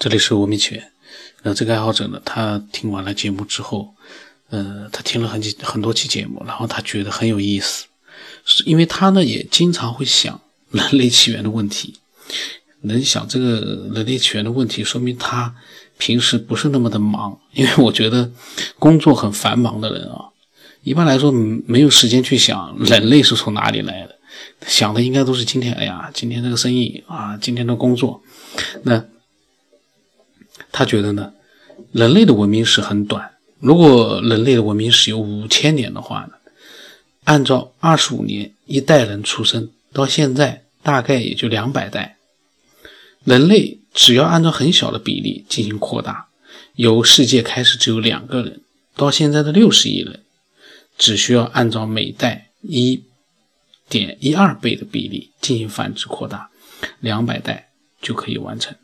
这里是文明起源。呃，这个爱好者呢，他听完了节目之后，呃，他听了很几很多期节目，然后他觉得很有意思，是因为他呢也经常会想人类起源的问题。能想这个人类起源的问题，说明他平时不是那么的忙。因为我觉得工作很繁忙的人啊，一般来说没有时间去想人类是从哪里来的，想的应该都是今天，哎呀，今天这个生意啊，今天的工作。那他觉得呢，人类的文明史很短。如果人类的文明史有五千年的话呢，按照二十五年一代人出生到现在，大概也就两百代。人类只要按照很小的比例进行扩大，由世界开始只有两个人，到现在的六十亿人，只需要按照每代一点一二倍的比例进行繁殖扩大，两百代就可以完成。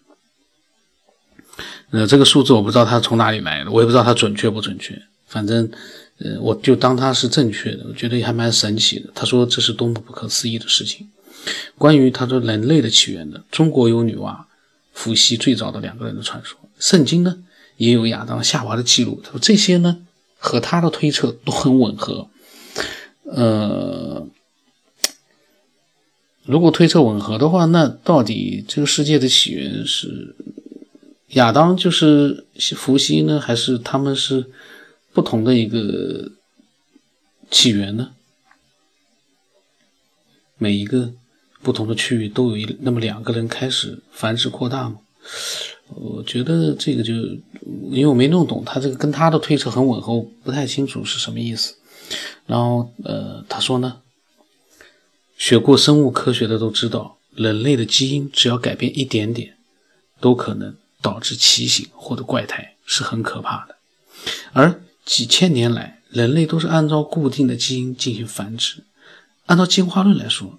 呃，这个数字我不知道它从哪里来的，我也不知道它准确不准确。反正，呃，我就当它是正确的，我觉得还蛮神奇的。他说这是多么不可思议的事情。关于他说人类的起源的，中国有女娲、伏羲最早的两个人的传说，圣经呢也有亚当、夏娃的记录。他说这些呢和他的推测都很吻合。呃，如果推测吻合的话，那到底这个世界的起源是？亚当就是伏羲呢，还是他们是不同的一个起源呢？每一个不同的区域都有一那么两个人开始繁殖扩大吗？我觉得这个就因为我没弄懂，他这个跟他的推测很吻合，我不太清楚是什么意思。然后呃，他说呢，学过生物科学的都知道，人类的基因只要改变一点点，都可能。导致畸形或者怪胎是很可怕的，而几千年来，人类都是按照固定的基因进行繁殖。按照进化论来说，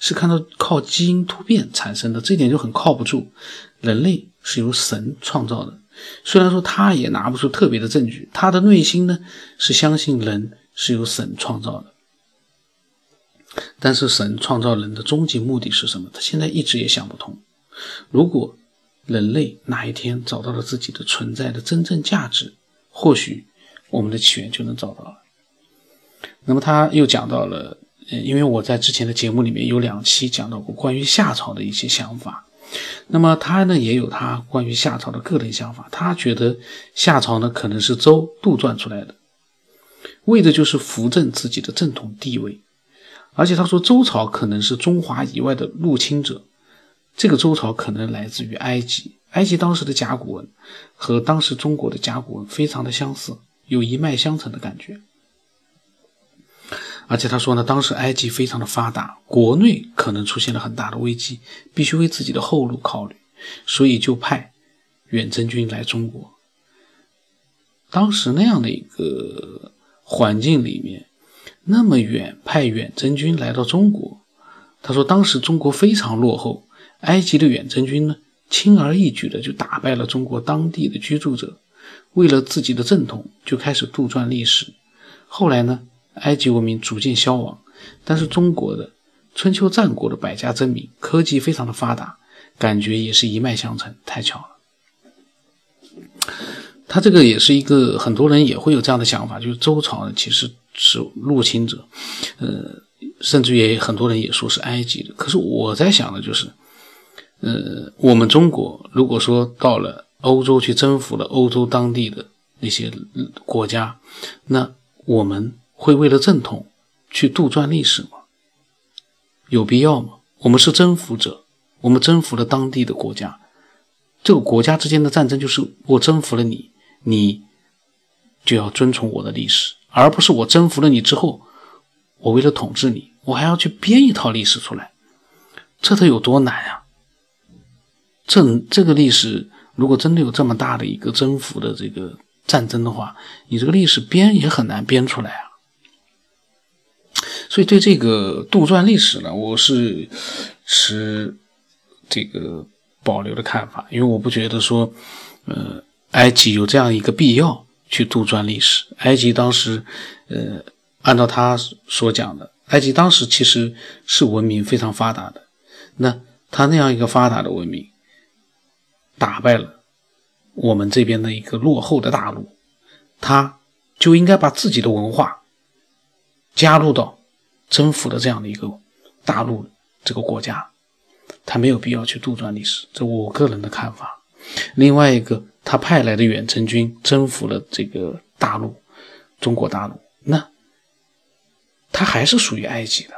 是看到靠基因突变产生的，这点就很靠不住。人类是由神创造的，虽然说他也拿不出特别的证据，他的内心呢是相信人是由神创造的。但是神创造人的终极目的是什么？他现在一直也想不通。如果人类哪一天找到了自己的存在的真正价值，或许我们的起源就能找到了。那么他又讲到了，呃，因为我在之前的节目里面有两期讲到过关于夏朝的一些想法，那么他呢也有他关于夏朝的个人想法。他觉得夏朝呢可能是周杜撰出来的，为的就是扶正自己的正统地位，而且他说周朝可能是中华以外的入侵者。这个周朝可能来自于埃及，埃及当时的甲骨文和当时中国的甲骨文非常的相似，有一脉相承的感觉。而且他说呢，当时埃及非常的发达，国内可能出现了很大的危机，必须为自己的后路考虑，所以就派远征军来中国。当时那样的一个环境里面，那么远派远征军来到中国，他说当时中国非常落后。埃及的远征军呢，轻而易举的就打败了中国当地的居住者，为了自己的正统，就开始杜撰历史。后来呢，埃及文明逐渐消亡，但是中国的春秋战国的百家争鸣，科技非常的发达，感觉也是一脉相承，太巧了。他这个也是一个很多人也会有这样的想法，就是周朝呢其实是入侵者，呃，甚至也很多人也说是埃及的。可是我在想的就是。呃，我们中国如果说到了欧洲去征服了欧洲当地的那些国家，那我们会为了正统去杜撰历史吗？有必要吗？我们是征服者，我们征服了当地的国家，这个国家之间的战争就是我征服了你，你就要遵从我的历史，而不是我征服了你之后，我为了统治你，我还要去编一套历史出来，这得有多难啊！这这个历史，如果真的有这么大的一个征服的这个战争的话，你这个历史编也很难编出来啊。所以对这个杜撰历史呢，我是持这个保留的看法，因为我不觉得说，呃，埃及有这样一个必要去杜撰历史。埃及当时，呃，按照他所讲的，埃及当时其实是文明非常发达的，那他那样一个发达的文明。打败了我们这边的一个落后的大陆，他就应该把自己的文化加入到征服的这样的一个大陆这个国家，他没有必要去杜撰历史，这我个人的看法。另外一个，他派来的远征军征服了这个大陆，中国大陆，那他还是属于埃及的，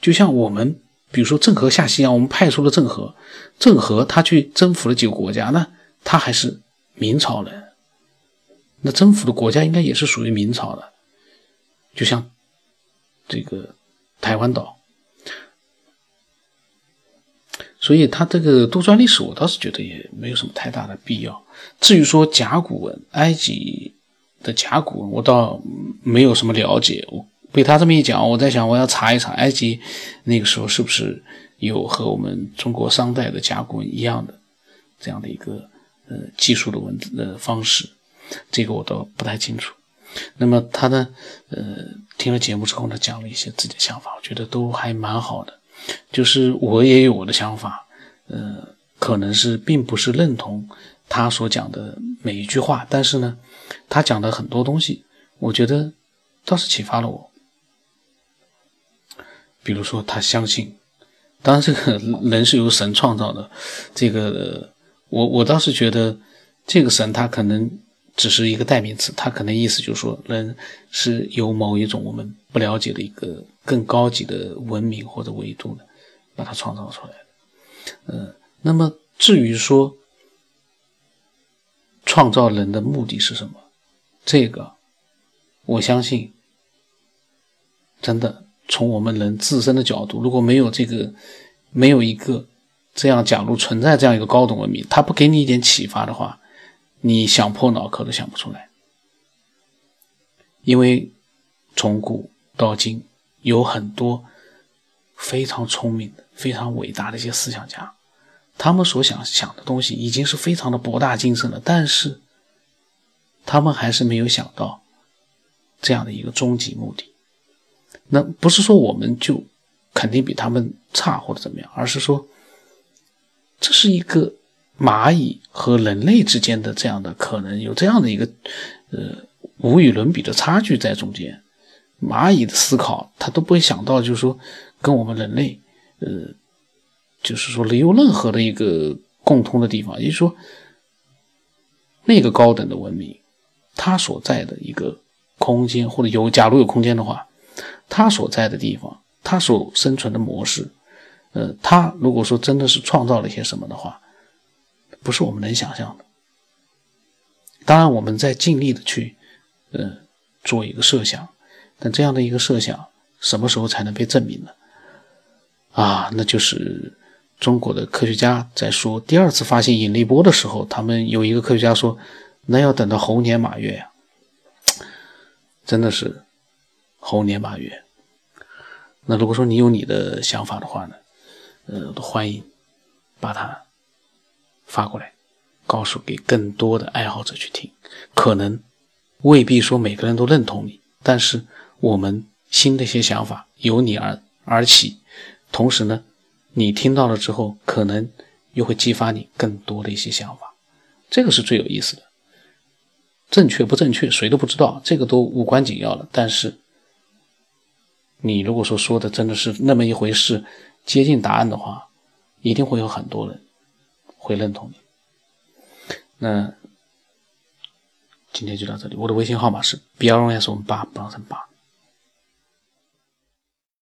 就像我们。比如说郑和下西洋，我们派出了郑和，郑和他去征服了几个国家，那他还是明朝人，那征服的国家应该也是属于明朝的，就像这个台湾岛，所以他这个杜撰历史，我倒是觉得也没有什么太大的必要。至于说甲骨文，埃及的甲骨文，我倒没有什么了解，我。被他这么一讲，我在想，我要查一查埃及那个时候是不是有和我们中国商代的甲骨文一样的这样的一个呃技术的文字的方式，这个我倒不太清楚。那么他呢，呃，听了节目之后呢，讲了一些自己的想法，我觉得都还蛮好的。就是我也有我的想法，呃，可能是并不是认同他所讲的每一句话，但是呢，他讲的很多东西，我觉得倒是启发了我。比如说，他相信，当然这个人是由神创造的，这个我我倒是觉得，这个神他可能只是一个代名词，他可能意思就是说，人是由某一种我们不了解的一个更高级的文明或者维度的把它创造出来的。呃，那么至于说创造人的目的是什么，这个我相信，真的。从我们人自身的角度，如果没有这个，没有一个这样，假如存在这样一个高等文明，他不给你一点启发的话，你想破脑壳都想不出来。因为从古到今，有很多非常聪明的、非常伟大的一些思想家，他们所想想的东西已经是非常的博大精深了，但是他们还是没有想到这样的一个终极目的。那不是说我们就肯定比他们差或者怎么样，而是说这是一个蚂蚁和人类之间的这样的可能有这样的一个呃无与伦比的差距在中间。蚂蚁的思考，他都不会想到，就是说跟我们人类呃，就是说没有任何的一个共通的地方，也就是说那个高等的文明，它所在的一个空间或者有假如有空间的话。他所在的地方，他所生存的模式，呃，他如果说真的是创造了一些什么的话，不是我们能想象的。当然，我们在尽力的去，呃，做一个设想，但这样的一个设想，什么时候才能被证明呢？啊，那就是中国的科学家在说第二次发现引力波的时候，他们有一个科学家说，那要等到猴年马月呀，真的是。猴年马月，那如果说你有你的想法的话呢，呃，欢迎把它发过来，告诉给更多的爱好者去听。可能未必说每个人都认同你，但是我们新的一些想法由你而而起，同时呢，你听到了之后，可能又会激发你更多的一些想法，这个是最有意思的。正确不正确，谁都不知道，这个都无关紧要了。但是。你如果说说的真的是那么一回事，接近答案的话，一定会有很多人会认同你。那今天就到这里，我的微信号码是 b r s 我们八不让成八。